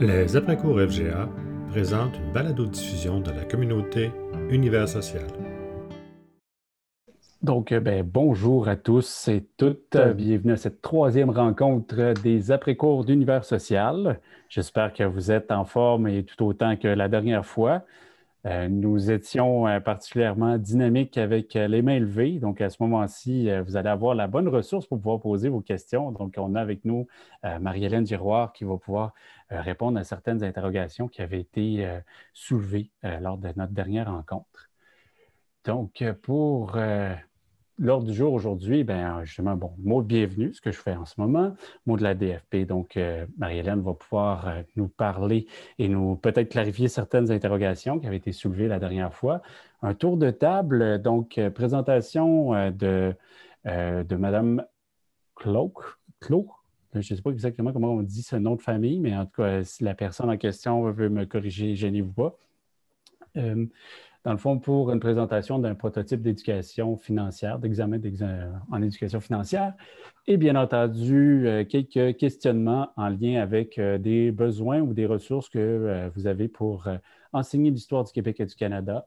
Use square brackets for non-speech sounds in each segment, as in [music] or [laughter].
Les après-cours FGA présentent une balado-diffusion de la communauté Univers Social. Donc, euh, ben, bonjour à tous et toutes. Bienvenue à cette troisième rencontre des après-cours d'Univers Social. J'espère que vous êtes en forme et tout autant que la dernière fois. Euh, nous étions euh, particulièrement dynamiques avec euh, les mains levées. Donc, à ce moment-ci, vous allez avoir la bonne ressource pour pouvoir poser vos questions. Donc, on a avec nous Marie-Hélène Giroir qui va pouvoir répondre à certaines interrogations qui avaient été soulevées lors de notre dernière rencontre. Donc, pour L'ordre du jour aujourd'hui, ben, justement, bon, mot de bienvenue, ce que je fais en ce moment, mot de la DFP. Donc, euh, Marie-Hélène va pouvoir euh, nous parler et nous peut-être clarifier certaines interrogations qui avaient été soulevées la dernière fois. Un tour de table, donc, euh, présentation de, de Madame. Cloak? Je ne sais pas exactement comment on dit ce nom de famille, mais en tout cas, si la personne en question veut me corriger, gênez-vous pas dans le fond, pour une présentation d'un prototype d'éducation financière, d'examen en éducation financière, et bien entendu, euh, quelques questionnements en lien avec euh, des besoins ou des ressources que euh, vous avez pour enseigner l'histoire du Québec et du Canada,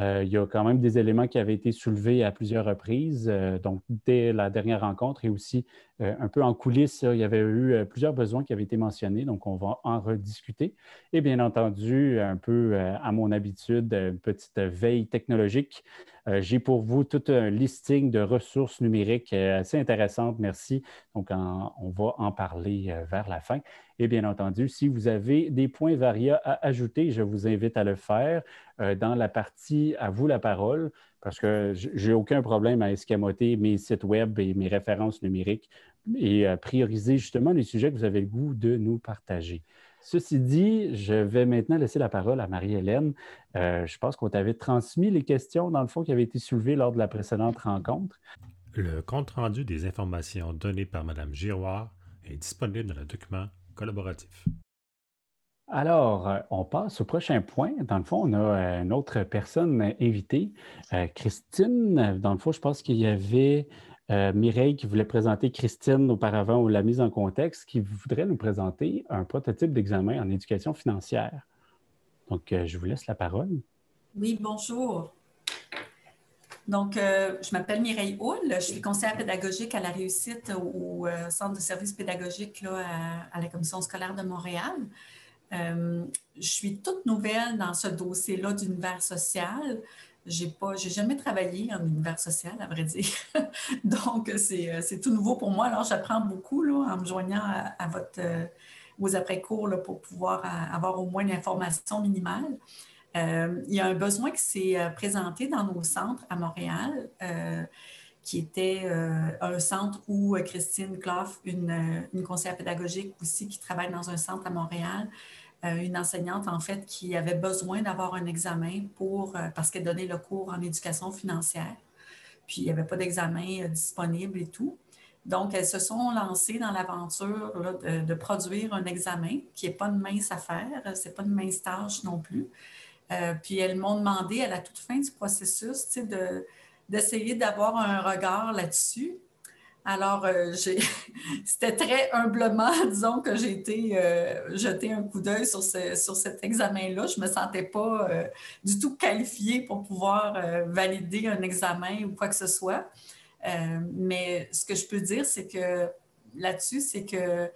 il y a quand même des éléments qui avaient été soulevés à plusieurs reprises, donc dès la dernière rencontre et aussi un peu en coulisses, il y avait eu plusieurs besoins qui avaient été mentionnés, donc on va en rediscuter. Et bien entendu, un peu à mon habitude, une petite veille technologique. J'ai pour vous tout un listing de ressources numériques assez intéressantes, merci. Donc on va en parler vers la fin. Et bien entendu, si vous avez des points variés à ajouter, je vous invite à le faire euh, dans la partie à vous la parole, parce que j'ai aucun problème à escamoter mes sites web et mes références numériques et à prioriser justement les sujets que vous avez le goût de nous partager. Ceci dit, je vais maintenant laisser la parole à Marie-Hélène. Euh, je pense qu'on t'avait transmis les questions, dans le fond, qui avaient été soulevées lors de la précédente rencontre. Le compte-rendu des informations données par Mme Giroir est disponible dans le document collaboratif. Alors, euh, on passe au prochain point. Dans le fond, on a euh, une autre personne invitée, euh, Christine. Dans le fond, je pense qu'il y avait Mireille qui voulait présenter Christine auparavant ou la mise en contexte, qui voudrait nous présenter un prototype d'examen en éducation financière. Donc, je vous laisse la parole. Oui, bonjour. Donc, je m'appelle Mireille Houle, je suis conseillère pédagogique à la réussite au, Centre de services pédagogiques à, la Commission scolaire de Montréal. Euh, je suis toute nouvelle dans ce dossier-là d'univers social. Je n'ai jamais travaillé en univers social, à vrai dire. [laughs] Donc, c'est tout nouveau pour moi. Alors, j'apprends beaucoup là, en me joignant à, votre, vos après-cours pour pouvoir avoir au moins une information minimale. Euh, il y a un besoin qui s'est euh, présenté dans nos centres à Montréal, euh, qui était un centre où Christine Clough, une, conseillère pédagogique aussi qui travaille dans un centre à Montréal, une enseignante en fait qui avait besoin d'avoir un examen pour, parce qu'elle donnait le cours en éducation financière. Puis il n'y avait pas d'examen disponible et tout. Donc, elles se sont lancées dans l'aventure de, produire un examen qui n'est pas une mince affaire, ce n'est pas une mince tâche non plus. Euh, puis elles m'ont demandé à la toute fin du processus de, d'essayer d'avoir un regard là-dessus. Alors, euh, [laughs] c'était très humblement, [laughs] disons, que j'ai été euh, jeter un coup d'œil sur, sur cet examen-là. Je ne me sentais pas du tout qualifiée pour pouvoir valider un examen ou quoi que ce soit. mais ce que je peux dire, c'est que là-dessus, c'est que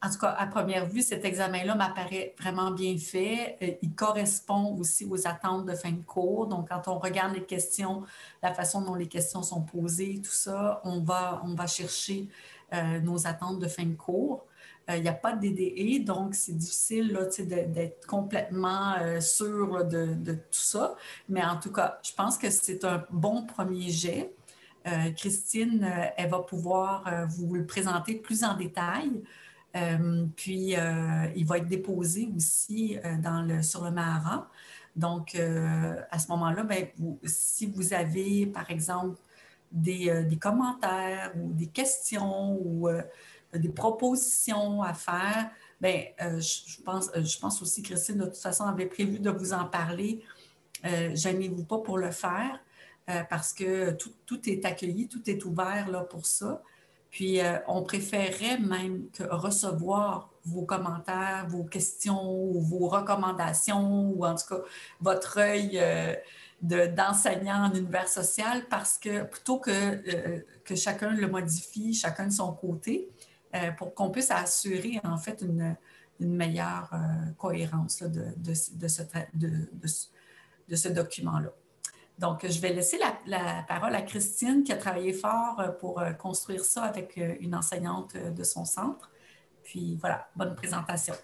en tout cas, à première vue, cet examen-là m'apparaît vraiment bien fait. Euh, il correspond aussi aux attentes de fin de cours. Donc, quand on regarde les questions, la façon dont les questions sont posées, tout ça, on va, on va chercher euh, nos attentes de fin de cours. Euh, il n'y a pas de DDE, donc c'est difficile d'être complètement sûr de, tout ça. Mais en tout cas, je pense que c'est un bon premier jet. Christine, elle va pouvoir vous le présenter plus en détail. Euh, puis, euh, il va être déposé aussi euh, sur le Mahara. Donc, à ce moment-là, ben, si vous avez, par exemple, des, commentaires ou des questions ou des propositions à faire, pense, je pense aussi, Christine, de toute façon, avait prévu de vous en parler. Gênez-vous pas pour le faire parce que tout, tout, est accueilli, tout est ouvert là, pour ça. Puis, on préférerait même que recevoir vos commentaires, vos questions, vos recommandations, ou en tout cas votre œil d'enseignant en univers social, parce que plutôt que, que chacun le modifie, chacun de son côté, pour qu'on puisse assurer en fait une, meilleure cohérence de, de, ce, de, ce document-là. Donc, je vais laisser la, parole à Christine qui a travaillé fort euh, pour euh, construire ça avec euh, une enseignante de son centre. Puis voilà, bonne présentation.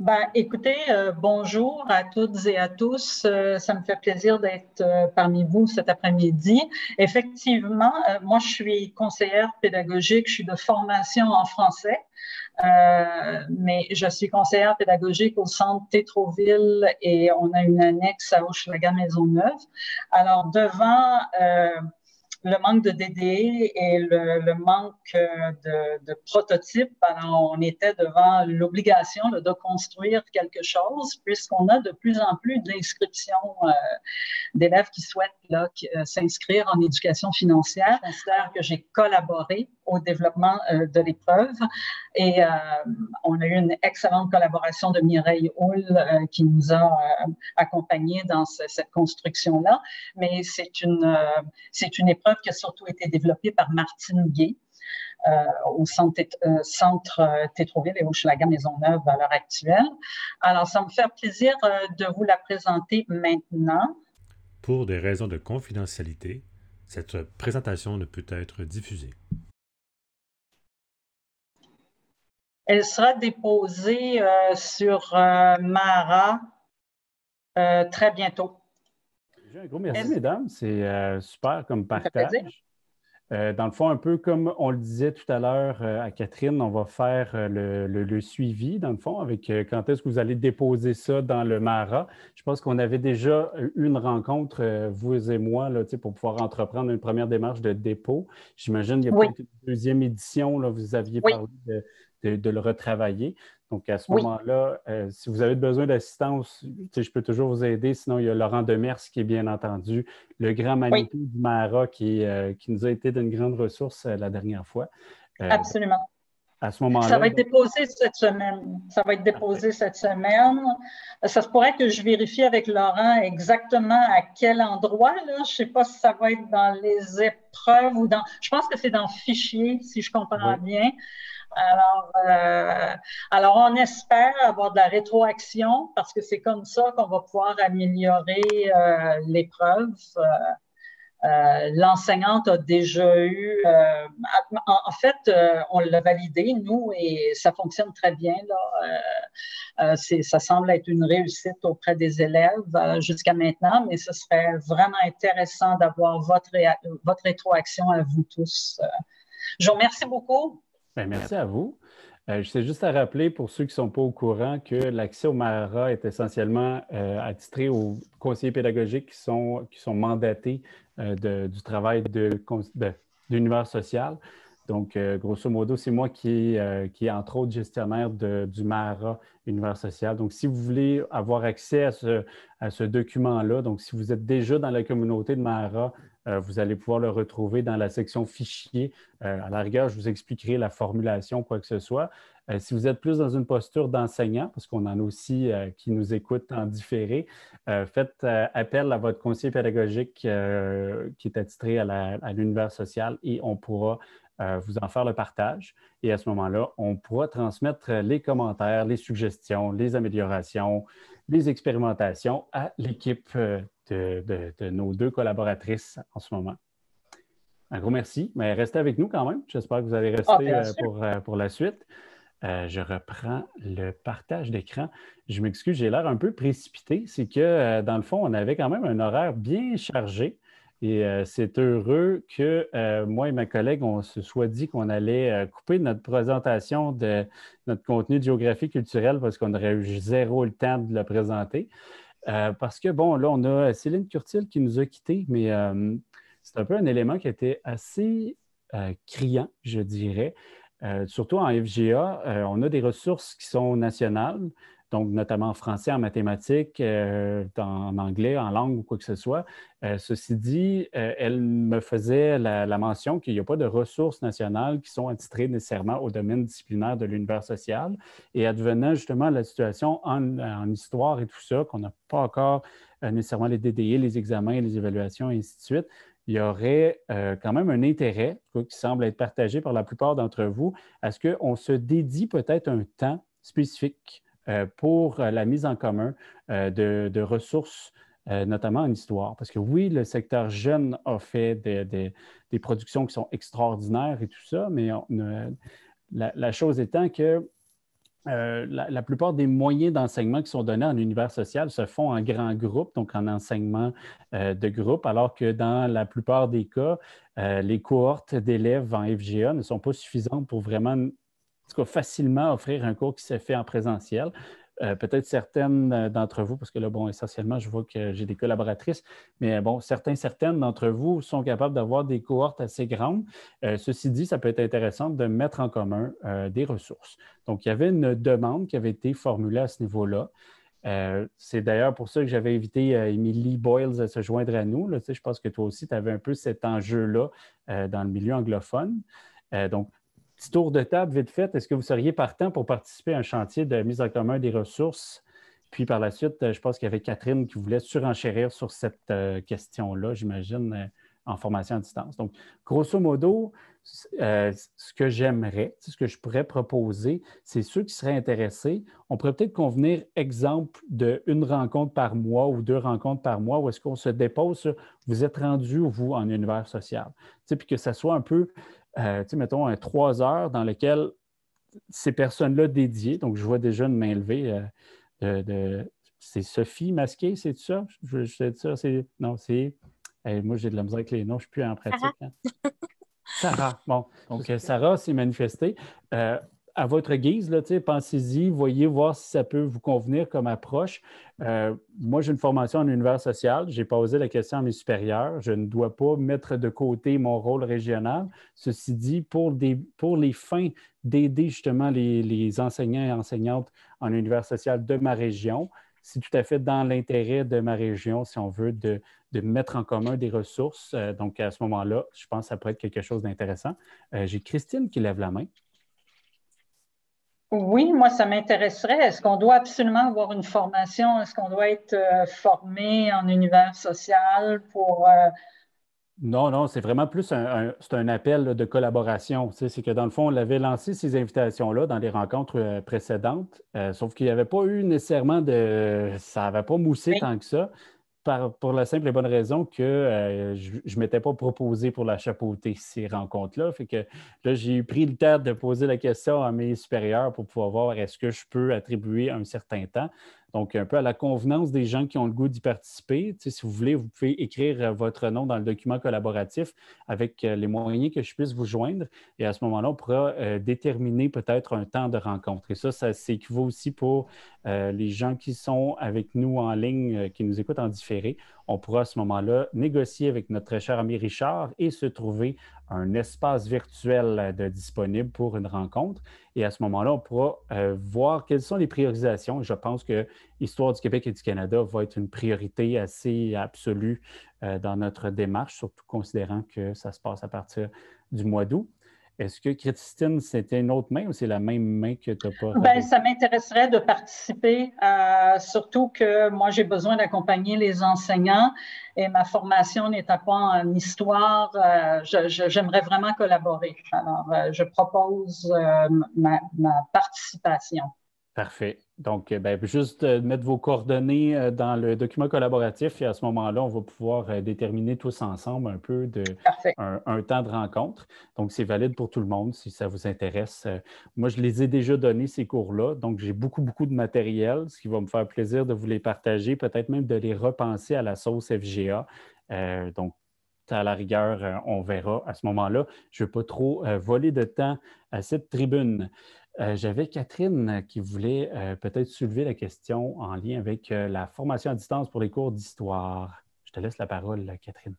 Ben, écoutez, bonjour à toutes et à tous. ça me fait plaisir d'être parmi vous cet après-midi. Effectivement, moi, je suis conseillère pédagogique, je suis de formation en français. Euh, mais je suis conseillère pédagogique au centre Tétroville et on a une annexe à Hochelaga-Maisonneuve. Alors, devant euh, le manque de DD et le, manque euh, de, de, prototypes, alors on était devant l'obligation de construire quelque chose, puisqu'on a de plus en plus d'inscriptions euh, d'élèves qui souhaitent là, euh, s'inscrire en éducation financière. Je considère que j'ai collaboré au développement de l'épreuve et on a eu une excellente collaboration de Mireille Hull qui nous a accompagnés dans cette construction-là. Mais c'est une, c'est une épreuve qui a surtout été développée par Martine Gay. Euh, au centre, euh, centre euh, Tétroville et au Schlager Maisonneuve à l'heure actuelle. Alors, ça me fait plaisir de vous la présenter maintenant. Pour des raisons de confidentialité, cette présentation ne peut être diffusée. Elle sera déposée sur Mara très bientôt. Un gros merci, mesdames. C'est euh, super comme partage. Euh, dans le fond, un peu comme on le disait tout à l'heure euh, à Catherine, on va faire le, suivi, dans le fond, avec quand est-ce que vous allez déposer ça dans le Mara. Je pense qu'on avait déjà eu une rencontre, vous et moi, là, pour pouvoir entreprendre une première démarche de dépôt. J'imagine qu'il y a peut-être une deuxième édition, là, vous aviez parlé de, le retravailler. Donc, à ce moment-là, euh, si vous avez besoin d'assistance, je peux toujours vous aider. Sinon, il y a Laurent Demers qui est bien entendu, le grand Manitou du Mara qui, euh, qui, nous a été d'une grande ressource euh, la dernière fois. Absolument. À ce moment-là. Ça va être déposé cette semaine. Ça va être déposé cette semaine. Ça se pourrait que je vérifie avec Laurent exactement à quel endroit. Là. Je ne sais pas si ça va être dans les épreuves ou dans. Je pense que c'est dans fichier, si je comprends bien. Alors, euh, alors, on espère avoir de la rétroaction parce que c'est comme ça qu'on va pouvoir améliorer euh, l'épreuve. Euh, euh, l'enseignante a déjà eu, euh, en, fait, on l'a validé, nous, et ça fonctionne très bien. Là. ça semble être une réussite auprès des élèves jusqu'à maintenant, mais ce serait vraiment intéressant d'avoir votre, votre rétroaction à vous tous. je vous remercie beaucoup. Ben, merci à vous. Euh, je sais juste à rappeler pour ceux qui ne sont pas au courant que l'accès au MARA est essentiellement euh, attitré aux conseillers pédagogiques qui sont, qui sont mandatés euh, du travail de, l'univers social. Donc, grosso modo, c'est moi qui, qui est entre autres gestionnaire du MARA Univers social. Donc, si vous voulez avoir accès à ce, à ce document-là, donc si vous êtes déjà dans la communauté de MARA, euh, vous allez pouvoir le retrouver dans la section fichier. Euh, à la rigueur, je vous expliquerai la formulation, quoi que ce soit. Euh, si vous êtes plus dans une posture d'enseignant, parce qu'on en a aussi qui nous écoutent en différé, faites appel à votre conseiller pédagogique qui est attitré à l'univers social et on pourra vous en faire le partage. Et à ce moment-là, on pourra transmettre les commentaires, les suggestions, les améliorations, les expérimentations à l'équipe de, nos deux collaboratrices en ce moment. Un gros merci. Mais restez avec nous quand même. J'espère que vous allez rester ah, euh, pour, euh, pour, la suite. Euh, je reprends le partage d'écran. Je m'excuse, j'ai l'air un peu précipité. C'est que, dans le fond, on avait quand même un horaire bien chargé. Et c'est heureux que moi et ma collègue, on se soit dit qu'on allait couper notre présentation de notre contenu de géographie culturelle parce qu'on aurait eu zéro le temps de le présenter. Euh, parce que, bon, là, on a Céline Curtil qui nous a quittés, mais euh, c'est un peu un élément qui était assez euh, criant, je dirais. surtout en FGA, on a des ressources qui sont nationales, donc notamment en français, en mathématiques, en anglais, en langue ou quoi que ce soit. ceci dit, elle me faisait la, mention qu'il n'y a pas de ressources nationales qui sont attitrées nécessairement au domaine disciplinaire de l'univers social. Et advenant justement la situation en, histoire et tout ça, qu'on n'a pas encore nécessairement les DDI, les examens, les évaluations et ainsi de suite, il y aurait euh, quand même un intérêt qui semble être partagé par la plupart d'entre vous à ce qu'on se dédie peut-être un temps spécifique euh, pour euh, la mise en commun de, ressources, notamment en histoire. Parce que oui, le secteur jeune a fait des, productions qui sont extraordinaires et tout ça, mais la, chose étant que euh, la, plupart des moyens d'enseignement qui sont donnés en univers social se font en grands groupes, donc en enseignement euh, de groupe, alors que dans la plupart des cas, euh, les cohortes d'élèves en FGA ne sont pas suffisantes pour vraiment, facilement offrir un cours qui se fait en présentiel. Euh, peut-être certaines euh, d'entre vous, parce que là, bon, essentiellement, je vois que j'ai des collaboratrices, mais bon, certains, certaines d'entre vous sont capables d'avoir des cohortes assez grandes. Euh, ceci dit, ça peut être intéressant de mettre en commun des ressources. Donc, il y avait une demande qui avait été formulée à ce niveau-là. c'est d'ailleurs pour ça que j'avais invité Emily Boyles à se joindre à nous. Là, je pense que toi aussi, tu avais un peu cet enjeu-là dans le milieu anglophone. donc, Petit tour de table vite fait. Est-ce que vous seriez partant pour participer à un chantier de mise en commun des ressources? Puis par la suite, euh, je pense qu'il y avait Catherine qui voulait surenchérir sur cette euh, question-là, j'imagine, euh, en formation à distance. Donc, grosso modo, ce que j'aimerais, ce que je pourrais proposer, c'est ceux qui seraient intéressés, on pourrait peut-être convenir exemple d'une rencontre par mois ou deux rencontres par mois où est-ce qu'on se dépose sur vous êtes rendu, vous, en univers social. puis que ça soit un peu euh, mettons, un trois heures dans lequel ces personnes-là dédiées, donc je vois déjà une main levée euh, de, c'est Sophie Masqué, c'est ça? Je, je ça, c'est. Non, c'est. moi, j'ai de la misère avec les noms, je ne suis plus en pratique. Hein. Sarah. Bon, donc Sarah s'est manifestée. Euh, à votre guise, pensez-y, voyez voir si ça peut vous convenir comme approche. Euh, moi, j'ai une formation en univers social. J'ai posé la question à mes supérieurs. Je ne dois pas mettre de côté mon rôle régional. Ceci dit, pour, les fins d'aider justement les, enseignants et enseignantes en univers social de ma région, c'est tout à fait dans l'intérêt de ma région, si on veut, de, mettre en commun des ressources. Euh, donc, à ce moment-là, je pense que ça pourrait être quelque chose d'intéressant. Euh, j'ai Christine qui lève la main. Oui, moi, ça m'intéresserait. Est-ce qu'on doit absolument avoir une formation? Est-ce qu'on doit être euh, formé en univers social pour... Euh, non, non, c'est vraiment plus un, un appel de collaboration. c'est que dans le fond, on avait lancé ces invitations-là dans les rencontres euh, précédentes, sauf qu'il n'y avait pas eu nécessairement de... Ça n'avait pas moussé tant que ça pour la simple et bonne raison que euh, je ne m'étais pas proposé pour la chapeauter, ces rencontres-là. Fait que là, j'ai pris le temps de poser la question à mes supérieurs pour pouvoir voir est-ce que je peux attribuer un certain temps. Donc, un peu à la convenance des gens qui ont le goût d'y participer. si vous voulez, vous pouvez écrire euh, votre nom dans le document collaboratif avec euh, les moyens que je puisse vous joindre. Et à ce moment-là, on pourra euh, déterminer peut-être un temps de rencontre. Et ça, ça s'équivaut aussi pour les gens qui sont avec nous en ligne, qui nous écoutent en différé. On pourra à ce moment-là négocier avec notre cher ami Richard et se trouver un espace virtuel de disponible pour une rencontre. Et à ce moment-là, on pourra euh, voir quelles sont les priorisations. Je pense que l'histoire du Québec et du Canada va être une priorité assez absolue euh, dans notre démarche, surtout considérant que ça se passe à partir du mois d'août. Est-ce que Christine, c'était une autre main ou c'est la même main que tu n'as pas? Bien, ça m'intéresserait de participer, euh, surtout que moi, j'ai besoin d'accompagner les enseignants et ma formation n'étant pas en histoire, euh, j'aimerais vraiment collaborer. Alors, euh, je propose ma, participation. Parfait. Donc, ben, juste mettre vos coordonnées dans le document collaboratif et à ce moment-là, on va pouvoir déterminer tous ensemble un peu de un, temps de rencontre. Donc, c'est valide pour tout le monde si ça vous intéresse. Moi, je les ai déjà donnés, ces cours-là. Donc, j'ai beaucoup, beaucoup de matériel, ce qui va me faire plaisir de vous les partager, peut-être même de les repenser à la sauce FGA. Euh, donc, à la rigueur, on verra à ce moment-là. Je ne veux pas trop voler de temps à cette tribune. Euh, j'avais Catherine qui voulait euh, peut-être soulever la question en lien avec euh, la formation à distance pour les cours d'histoire. Je te laisse la parole, Catherine.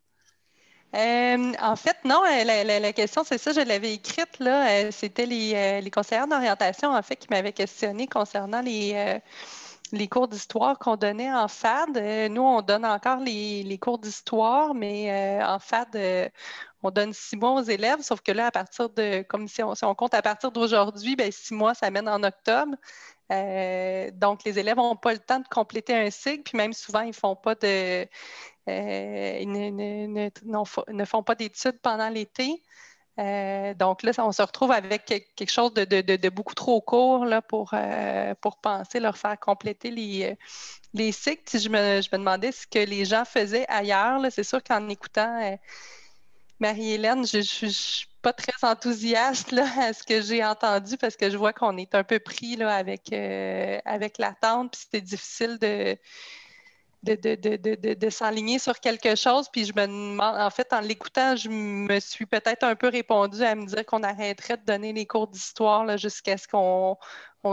Euh, en fait, non, euh, la, question, c'est ça, je l'avais écrite, là. C'était les, les, conseillères d'orientation, en fait, qui m'avaient questionné concernant les, les cours d'histoire qu'on donnait en FAD. nous, on donne encore les, cours d'histoire, mais en FAD, on donne six mois aux élèves, sauf que là, à partir de, comme si on, compte à partir d'aujourd'hui, ben, six mois, ça mène en octobre. Euh, donc, les élèves n'ont pas le temps de compléter un cycle, puis même souvent, ils font pas de, euh, ne, font pas d'études pendant l'été. Euh, donc là, on se retrouve avec quelque chose de, beaucoup trop court là, pour, penser leur faire compléter les, les cycles. Je je me demandais ce que les gens faisaient ailleurs, c'est sûr qu'en écoutant Marie-Hélène, je ne suis pas très enthousiaste à ce que j'ai entendu parce que je vois qu'on est un peu pris avec, euh, avec l'attente, puis c'est difficile de, de, sur quelque chose. Puis je me demande, en fait, en l'écoutant, je me suis peut-être un peu répondu à me dire qu'on arrêterait de donner les cours d'histoire jusqu'à ce qu'on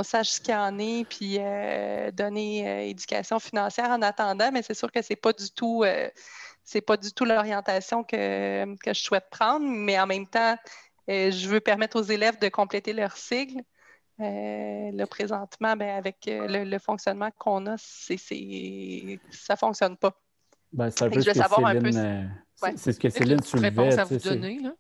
sache ce qu'il y en est, puis euh, donner euh, éducation financière en attendant, mais c'est sûr que c'est pas du tout c'est pas du tout l'orientation que, je souhaite prendre, mais en même temps, euh, je veux permettre aux élèves de compléter leur cycle. Euh, le présentement, ben, avec euh, le, fonctionnement qu'on a, c'est, ça ne fonctionne pas. Ben, c'est je veux savoir un peu. C'est ce que Céline soulevait. réponse à vous donner. Là?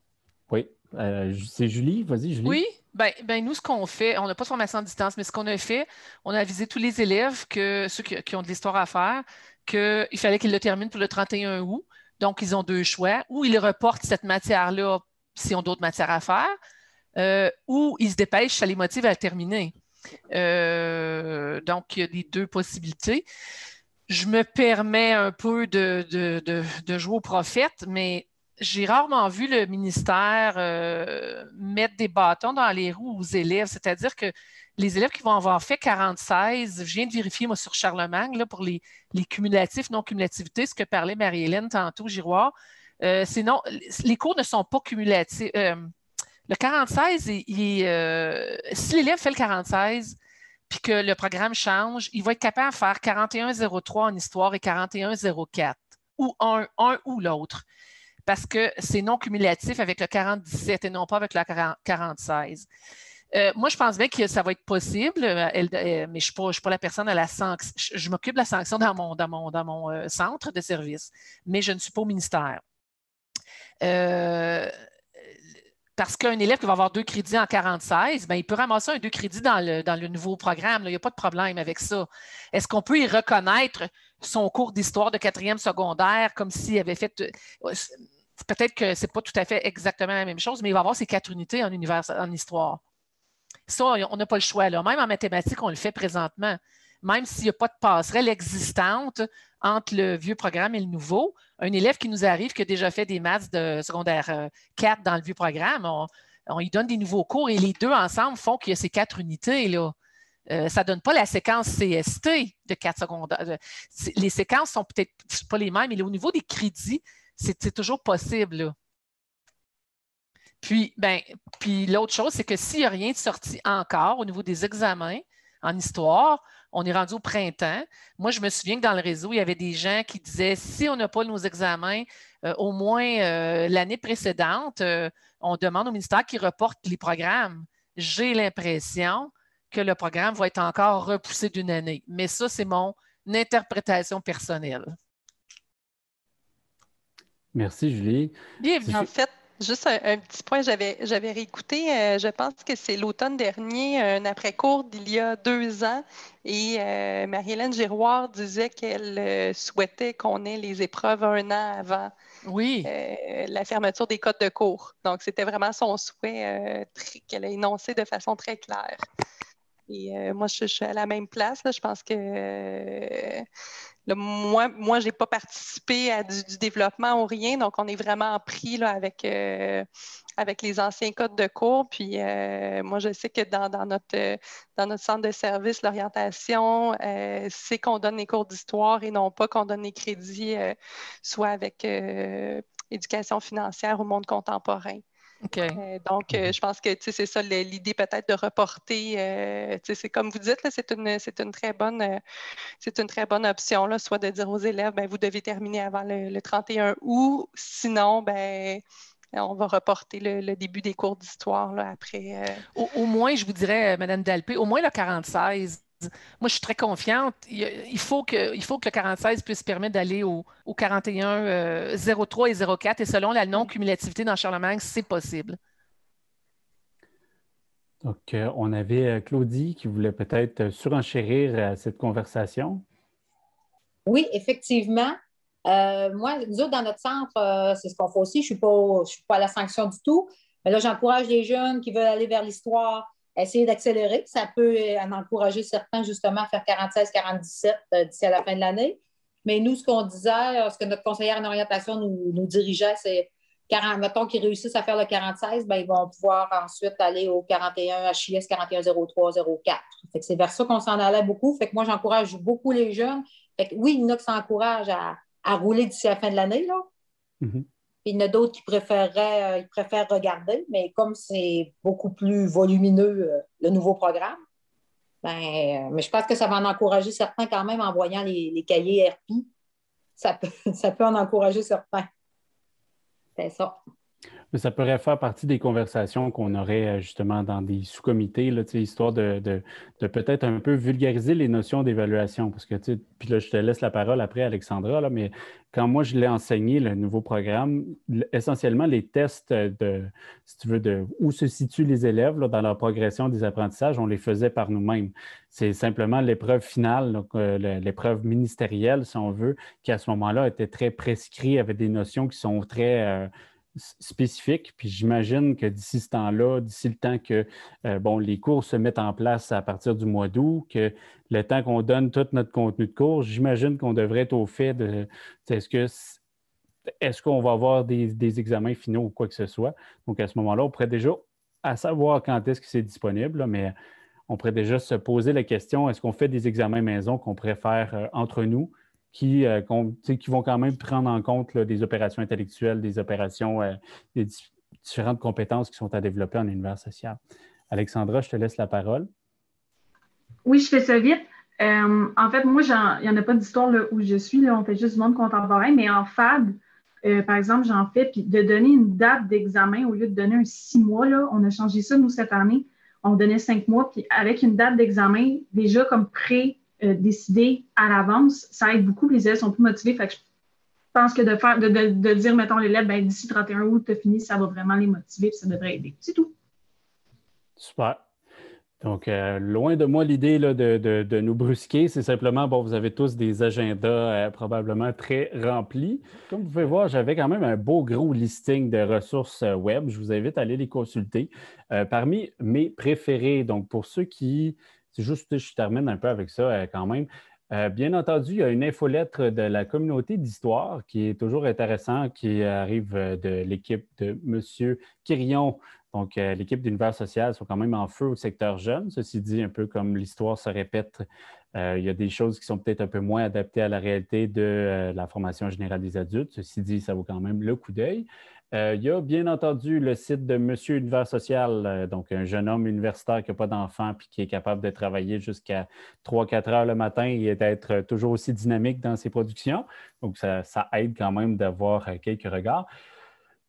Oui. C'est Julie? Vas-y, Julie. Oui. Ben, ben, nous, ce qu'on fait, on n'a pas de formation à distance, mais ce qu'on a fait, on a avisé tous les élèves, que ceux qui ont de l'histoire à faire, qu'il fallait qu'ils le terminent pour le 31 août. Donc, ils ont deux choix. Ou ils reportent cette matière-là s'ils ont d'autres matières à faire, euh, ou ils se dépêchent, ça les motive à le terminer. Euh, donc, il y a les deux possibilités. Je me permets un peu de, jouer au prophète, mais j'ai rarement vu le ministère euh, mettre des bâtons dans les roues aux élèves, c'est-à-dire que les élèves qui vont avoir fait 46, je viens de vérifier, moi, sur Charlemagne, là, pour les, cumulatifs, non-cumulativité, ce que parlait Marie-Hélène tantôt, Giroir. Euh, sinon, les cours ne sont pas cumulatifs. Euh, le 46, euh, si l'élève fait le 46, puis que le programme change, il va être capable de faire 41-03 en histoire et 41-04, ou un, un ou l'autre, parce que c'est non cumulatif avec le 47 et non pas avec le 46. Euh, moi, je pense bien que ça va être possible, euh, euh, mais je ne suis, pas la personne à la sanction. Je, m'occupe de la sanction dans mon, mon centre de service, mais je ne suis pas au ministère. parce qu'un élève qui va avoir deux crédits en 46, ben, il peut ramasser un deux crédits dans le nouveau programme. Il n'y a pas de problème avec ça. Est-ce qu'on peut y reconnaître son cours d'histoire de quatrième secondaire comme s'il avait fait peut-être que ce n'est pas tout à fait exactement la même chose, mais il va avoir ses quatre unités en, histoire. Ça, on n'a pas le choix. Même en mathématiques, on le fait présentement. Même s'il n'y a pas de passerelle existante entre le vieux programme et le nouveau, un élève qui nous arrive, qui a déjà fait des maths de secondaire 4 euh, dans le vieux programme, on, lui donne des nouveaux cours et les deux ensemble font qu'il y a ces quatre unités. Euh, ça ne donne pas la séquence CST de 4 secondaires. Les séquences sont peut-être pas les mêmes, mais au niveau des crédits, c'est toujours possible. Puis, ben, puis l'autre chose, c'est que s'il n'y a rien de sorti encore au niveau des examens en histoire, on est rendu au printemps. Moi, je me souviens que dans le réseau, il y avait des gens qui disaient si on n'a pas nos examens, euh, au moins euh, l'année précédente, euh, on demande au ministère qu'il reporte les programmes. J'ai l'impression que le programme va être encore repoussé d'une année. Mais ça, c'est mon interprétation personnelle. Merci, Julie. Bien, en fait, Juste un, petit point, j'avais, j'avais réécouté, euh, je pense que c'est l'automne dernier, un après-cours d'il y a deux ans, et euh, Marie-Hélène Giroir disait qu'elle euh, souhaitait qu'on ait les épreuves un an avant oui. la fermeture des codes de cours. Donc, c'était vraiment son souhait qu'elle a énoncé de façon très claire. Et moi, je, suis à la même place. je pense que moi, je n'ai pas participé à du, développement ou rien, donc on est vraiment pris là, avec, euh, avec les anciens codes de cours. Puis euh, moi, je sais que dans, notre, dans notre centre de service, l'orientation, euh, c'est qu'on donne les cours d'histoire et non pas qu'on donne les crédits soit avec éducation financière ou monde contemporain. Euh, donc, euh, je pense que c'est ça l'idée peut-être de reporter. Euh, c'est comme vous dites, c'est une, une, très bonne, c'est une très bonne option, là, soit de dire aux élèves, ben, vous devez terminer avant le, 31 août, sinon, ben, on va reporter le, début des cours d'histoire après. Au, moins, je vous dirais, Madame Dalpé, au moins le 46 moi, je suis très confiante. Il faut que, il faut que le 46 puisse permettre d'aller au, 41, 03 et 04. Et selon la non-cumulativité dans Charlemagne, c'est possible. Donc, euh, on avait euh, Claudie qui voulait peut-être surenchérir cette conversation. Oui, effectivement. Euh, moi, nous autres, dans notre centre, c'est ce qu'on fait aussi. Je ne suis, suis, pas à la sanction du tout. Mais là, j'encourage les jeunes qui veulent aller vers l'histoire, essayer d'accélérer. Ça peut en encourager certains justement à faire 46-47 euh, d'ici à la fin de l'année. Mais nous, ce qu'on disait, euh, ce que notre conseillère en orientation nous, dirigeait, c'est 40, mettons qu'ils réussissent à faire le 46, ben, ils vont pouvoir ensuite aller au 41 HIS 4103 04. c'est vers ça qu'on s'en allait beaucoup. Fait que moi, j'encourage beaucoup les jeunes. Fait oui, il y en a qui s'encouragent à, rouler d'ici la fin de l'année. Là. Mm-hmm. Il y en a d'autres qui préféreraient, euh, ils préfèrent regarder, mais comme c'est beaucoup plus volumineux, euh, le nouveau programme, ben, euh, mais je pense que ça va en encourager certains quand même en voyant les, cahiers RP. Ça peut, [laughs] ça peut en encourager certains. C'est ça. Ça pourrait faire partie des conversations qu'on aurait euh, justement dans des sous-comités, histoire de, peut-être un peu vulgariser les notions d'évaluation. Parce que, puis là, je te laisse la parole après, Alexandra, là, mais quand moi, je l'ai enseigné, le nouveau programme, essentiellement, les tests de, si tu veux, de où se situent les élèves dans leur progression des apprentissages, on les faisait par nous-mêmes. C'est simplement l'épreuve finale, euh, l'épreuve ministérielle, si on veut, qui à ce moment-là était très prescrit avec des notions qui sont très... Euh, spécifique. Puis j'imagine que d'ici ce temps-là, d'ici le temps que euh, bon, les cours se mettent en place à partir du mois d'août, que le temps qu'on donne tout notre contenu de cours, j'imagine qu'on devrait être au fait de est-ce que est-ce qu'on va avoir des, examens finaux ou quoi que ce soit? Donc à ce moment-là, on pourrait déjà, à savoir quand est-ce que c'est disponible, mais on pourrait déjà se poser la question, est-ce qu'on fait des examens maison qu'on pourrait faire euh, entre nous? Qui, euh, qui vont quand même prendre en compte des opérations intellectuelles, des opérations, euh, des différentes compétences qui sont à développer en univers social. Alexandra, je te laisse la parole. Oui, je fais ça vite. Euh, en fait, moi, il n'y en a pas d'histoire où je suis. Là, on fait juste du monde contemporain, mais en FAD, par exemple, j'en fais, puis de donner une date d'examen au lieu de donner un six mois, là, on a changé ça, nous, cette année. On donnait cinq mois, puis avec une date d'examen déjà comme pré euh, décider à l'avance, ça aide beaucoup. Les élèves sont plus motivés. Fait que je pense que de faire, de, dire, mettons, l'élève, ben, d'ici 31 août, tu fini, ça va vraiment les motiver, ça devrait aider. C'est tout. Super. Donc, euh, loin de moi l'idée de, nous brusquer, c'est simplement, bon, vous avez tous des agendas euh, probablement très remplis. Comme vous pouvez voir, j'avais quand même un beau gros listing de ressources web. Je vous invite à aller les consulter. parmi mes préférés, donc pour ceux qui c'est juste, je termine un peu avec ça euh, quand même. Euh, bien entendu, il y a une infolettre de la communauté d'histoire qui est toujours intéressant, qui arrive euh, de l'équipe de M. Quirion. Donc, l'équipe d'univers social sont quand même en feu au secteur jeune. Ceci dit, un peu comme l'histoire se répète, il y a des choses qui sont peut-être un peu moins adaptées à la réalité de la formation générale des adultes. Ceci dit, ça vaut quand même le coup d'œil. Euh, il y a bien entendu le site de Monsieur Univers Social, euh, donc un jeune homme universitaire qui n'a pas d'enfant puis qui est capable de travailler jusqu'à 3-4 heures le matin et d'être toujours aussi dynamique dans ses productions. Donc, ça, aide quand même d'avoir euh, quelques regards.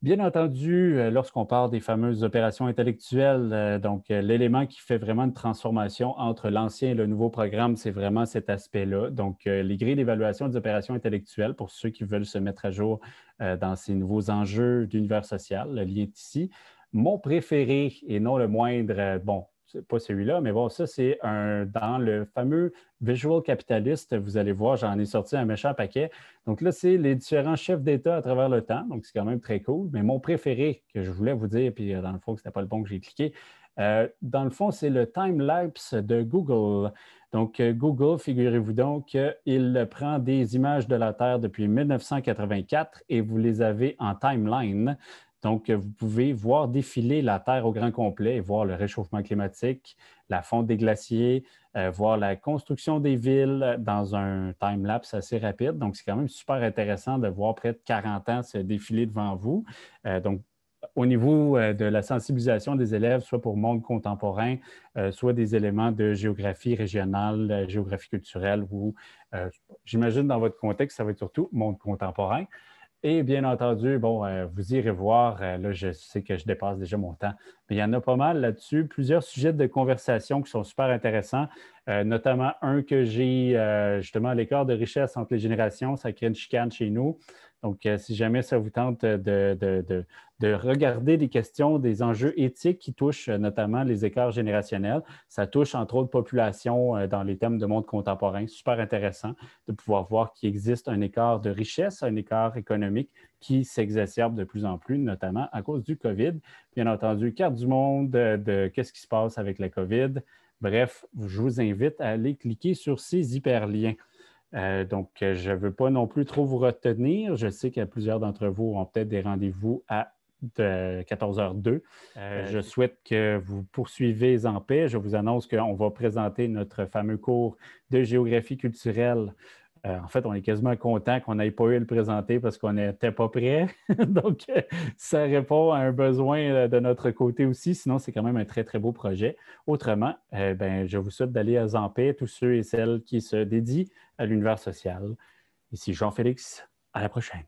Bien entendu, euh, lorsqu'on parle des fameuses opérations intellectuelles, euh, donc euh, l'élément qui fait vraiment une transformation entre l'ancien et le nouveau programme, c'est vraiment cet aspect-là. Donc, les grilles d'évaluation des opérations intellectuelles, pour ceux qui veulent se mettre à jour dans ces nouveaux enjeux d'univers social, le lien est ici. Mon préféré et non le moindre, bon, pas celui-là, mais bon, ça, c'est un dans le fameux Visual Capitalist. Vous allez voir, j'en ai sorti un méchant paquet. Donc là, c'est les différents chefs d'État à travers le temps. Donc, c'est quand même très cool. Mais mon préféré que je voulais vous dire, puis euh, dans le fond, ce n'était pas le bon que j'ai cliqué, euh, dans le fond, c'est le time-lapse de Google. Donc, euh, Google, figurez-vous donc il prend des images de la Terre depuis 1984 et vous les avez en timeline. Donc, vous pouvez voir défiler la Terre au grand complet et voir le réchauffement climatique, la fonte des glaciers, euh, voir la construction des villes dans un time-lapse assez rapide. Donc, c'est quand même super intéressant de voir près de 40 ans se défiler devant vous. Euh, donc, au niveau euh, de la sensibilisation des élèves, soit pour monde contemporain, euh, soit des éléments de géographie régionale, géographie culturelle, ou j'imagine dans votre contexte, ça va être surtout monde contemporain. Et bien entendu, bon, vous irez voir, là, je sais que je dépasse déjà mon temps, mais il y en a pas mal là-dessus, plusieurs sujets de conversation qui sont super intéressants, notamment un que j'ai justement à l'écart de richesse entre les générations, ça crée une chicane chez nous. Donc, euh, si jamais ça vous tente de, regarder des questions, des enjeux éthiques qui touchent euh, notamment les écarts générationnels, ça touche entre autres populations euh, dans les thèmes de monde contemporain. Super intéressant de pouvoir voir qu'il existe un écart de richesse, un écart économique qui s'exacerbe de plus en plus, notamment à cause du COVID. Bien entendu, carte du monde de qu'est-ce qui se passe avec la COVID. Bref, je vous invite à aller cliquer sur ces hyperliens. Euh, donc, euh, je ne veux pas non plus trop vous retenir. Je sais que plusieurs d'entre vous ont peut-être des rendez-vous à 14h02. Euh, je souhaite que vous poursuivez en paix. Je vous annonce qu'on va présenter notre fameux cours de géographie culturelle euh, en fait, on est quasiment content qu'on n'ait pas eu à le présenter parce qu'on n'était pas prêt. [laughs] Donc, ça répond à un besoin de notre côté aussi. Sinon, c'est quand même un très, très beau projet. Autrement, ben, je vous souhaite d'aller à Zampé, tous ceux et celles qui se dédient à l'univers social. Ici Jean-Félix. À la prochaine.